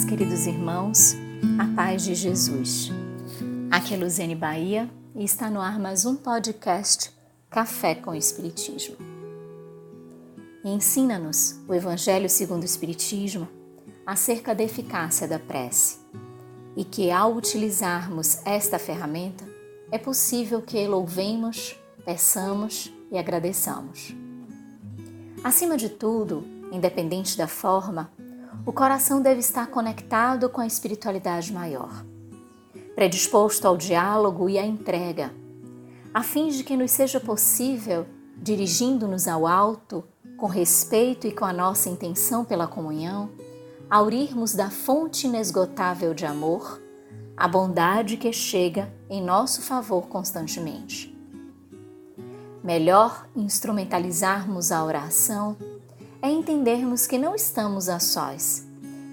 queridos irmãos, a paz de Jesus. Aqui é Luziane Bahia e está no ar mais um podcast Café com Espiritismo. Ensina-nos o Evangelho segundo o Espiritismo acerca da eficácia da prece e que ao utilizarmos esta ferramenta é possível que louvemos, peçamos e agradeçamos. Acima de tudo, independente da forma, o coração deve estar conectado com a espiritualidade maior, predisposto ao diálogo e à entrega, a fim de que nos seja possível, dirigindo-nos ao alto, com respeito e com a nossa intenção pela comunhão, aurirmos da fonte inesgotável de amor a bondade que chega em nosso favor constantemente. Melhor instrumentalizarmos a oração é entendermos que não estamos a sós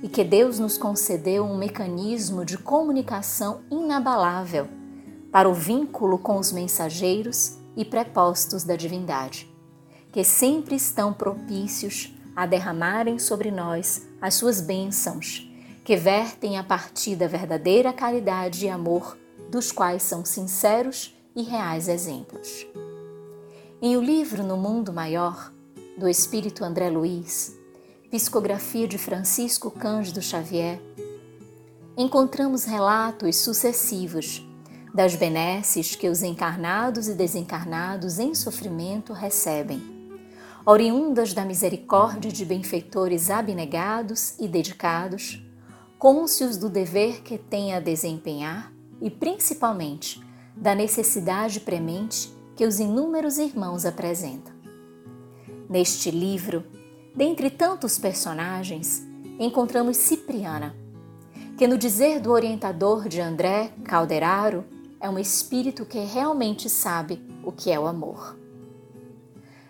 e que Deus nos concedeu um mecanismo de comunicação inabalável para o vínculo com os mensageiros e prepostos da divindade, que sempre estão propícios a derramarem sobre nós as suas bênçãos, que vertem a partir da verdadeira caridade e amor, dos quais são sinceros e reais exemplos. Em o livro No Mundo Maior, do espírito André Luiz, psicografia de Francisco Cândido Xavier, encontramos relatos sucessivos das benesses que os encarnados e desencarnados em sofrimento recebem, oriundas da misericórdia de benfeitores abnegados e dedicados, cônscios do dever que têm a desempenhar e, principalmente, da necessidade premente que os inúmeros irmãos apresentam. Neste livro, dentre tantos personagens, encontramos Cipriana, que, no dizer do orientador de André Calderaro, é um espírito que realmente sabe o que é o amor.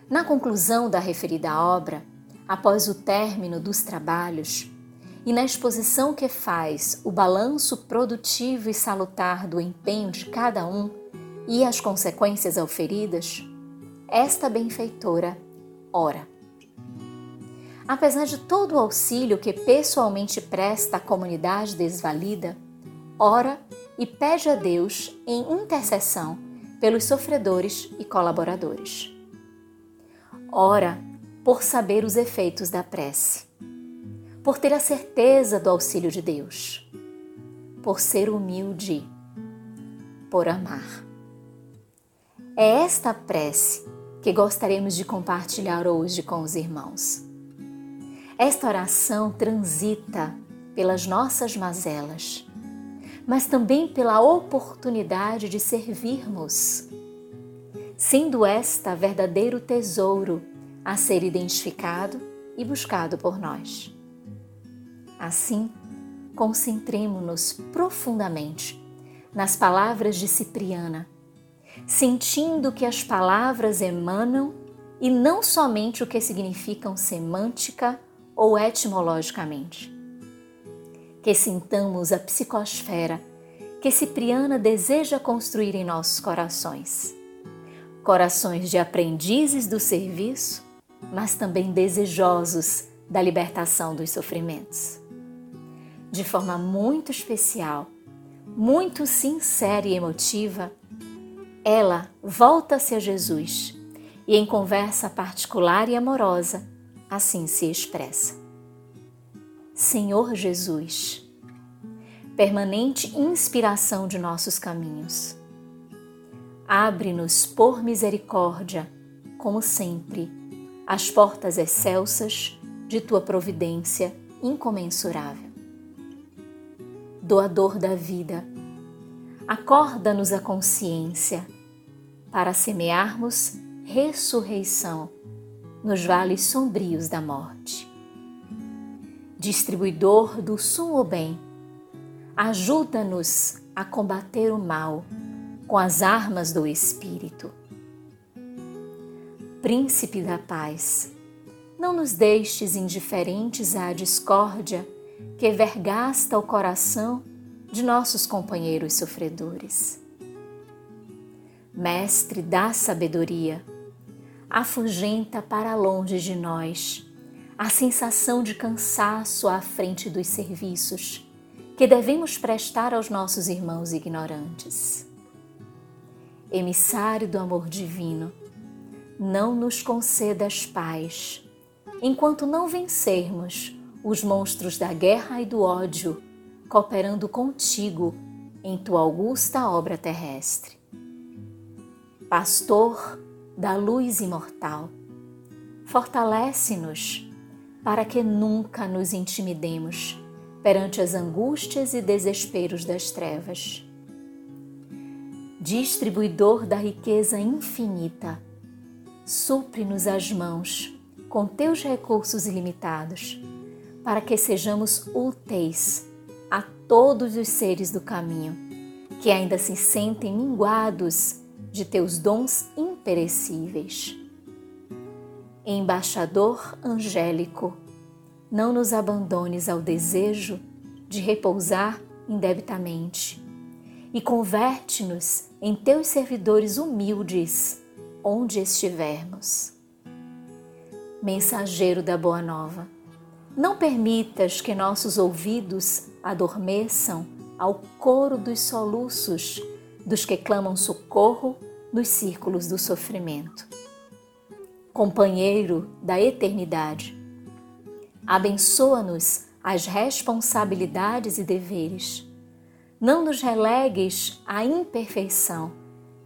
Na conclusão da referida obra, após o término dos trabalhos, e na exposição que faz o balanço produtivo e salutar do empenho de cada um e as consequências auferidas, esta benfeitora ora. Apesar de todo o auxílio que pessoalmente presta à comunidade desvalida, ora e pede a Deus em intercessão pelos sofredores e colaboradores. Ora por saber os efeitos da prece, por ter a certeza do auxílio de Deus, por ser humilde, por amar. É esta prece que gostaríamos de compartilhar hoje com os irmãos. Esta oração transita pelas nossas mazelas, mas também pela oportunidade de servirmos, sendo esta verdadeiro tesouro a ser identificado e buscado por nós. Assim, concentremos-nos profundamente nas palavras de Cipriana sentindo que as palavras emanam e não somente o que significam semântica ou etimologicamente. Que sintamos a psicosfera que Cipriana deseja construir em nossos corações. Corações de aprendizes do serviço, mas também desejosos da libertação dos sofrimentos. De forma muito especial, muito sincera e emotiva, ela volta-se a Jesus e, em conversa particular e amorosa, assim se expressa: Senhor Jesus, permanente inspiração de nossos caminhos, abre-nos por misericórdia, como sempre, as portas excelsas de tua providência incomensurável. Doador da vida, acorda-nos a consciência para semearmos ressurreição nos vales sombrios da morte. Distribuidor do sumo bem, ajuda-nos a combater o mal com as armas do Espírito. Príncipe da paz, não nos deixes indiferentes à discórdia que vergasta o coração de nossos companheiros sofredores. Mestre da sabedoria, afugenta para longe de nós a sensação de cansaço à frente dos serviços que devemos prestar aos nossos irmãos ignorantes. Emissário do amor divino, não nos concedas paz enquanto não vencermos os monstros da guerra e do ódio, cooperando contigo em tua augusta obra terrestre. Pastor da luz imortal, fortalece-nos para que nunca nos intimidemos perante as angústias e desesperos das trevas. Distribuidor da riqueza infinita, supre-nos as mãos com teus recursos ilimitados, para que sejamos úteis a todos os seres do caminho, que ainda se sentem minguados de teus dons imperecíveis. Embaixador angélico, não nos abandones ao desejo de repousar indebitamente e converte-nos em teus servidores humildes onde estivermos. Mensageiro da Boa Nova, não permitas que nossos ouvidos adormeçam ao coro dos soluços dos que clamam socorro nos círculos do sofrimento. Companheiro da eternidade, abençoa-nos as responsabilidades e deveres. Não nos relegues à imperfeição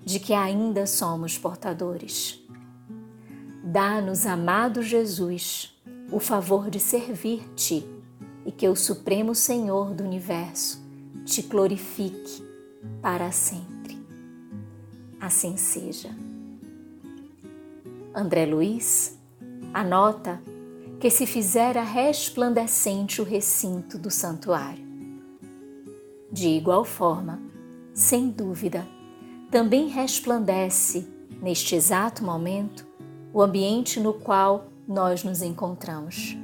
de que ainda somos portadores. Dá-nos, amado Jesus, o favor de servir-te e que o Supremo Senhor do Universo te glorifique para sempre. Assim seja. André Luiz anota que se fizera resplandecente o recinto do santuário. De igual forma, sem dúvida, também resplandece, neste exato momento, o ambiente no qual nós nos encontramos,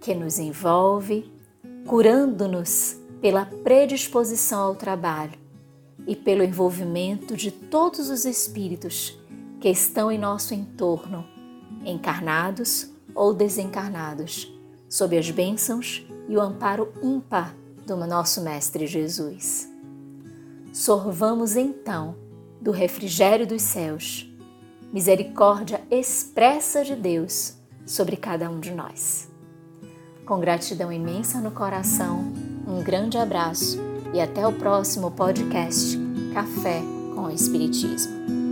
que nos envolve, curando-nos pela predisposição ao trabalho e pelo envolvimento de todos os espíritos que estão em nosso entorno, encarnados ou desencarnados, sob as bênçãos e o amparo ímpar do nosso Mestre Jesus. Sorvamos então do refrigério dos céus, misericórdia expressa de Deus sobre cada um de nós. Com gratidão imensa no coração, um grande abraço e até o próximo podcast Café com o Espiritismo.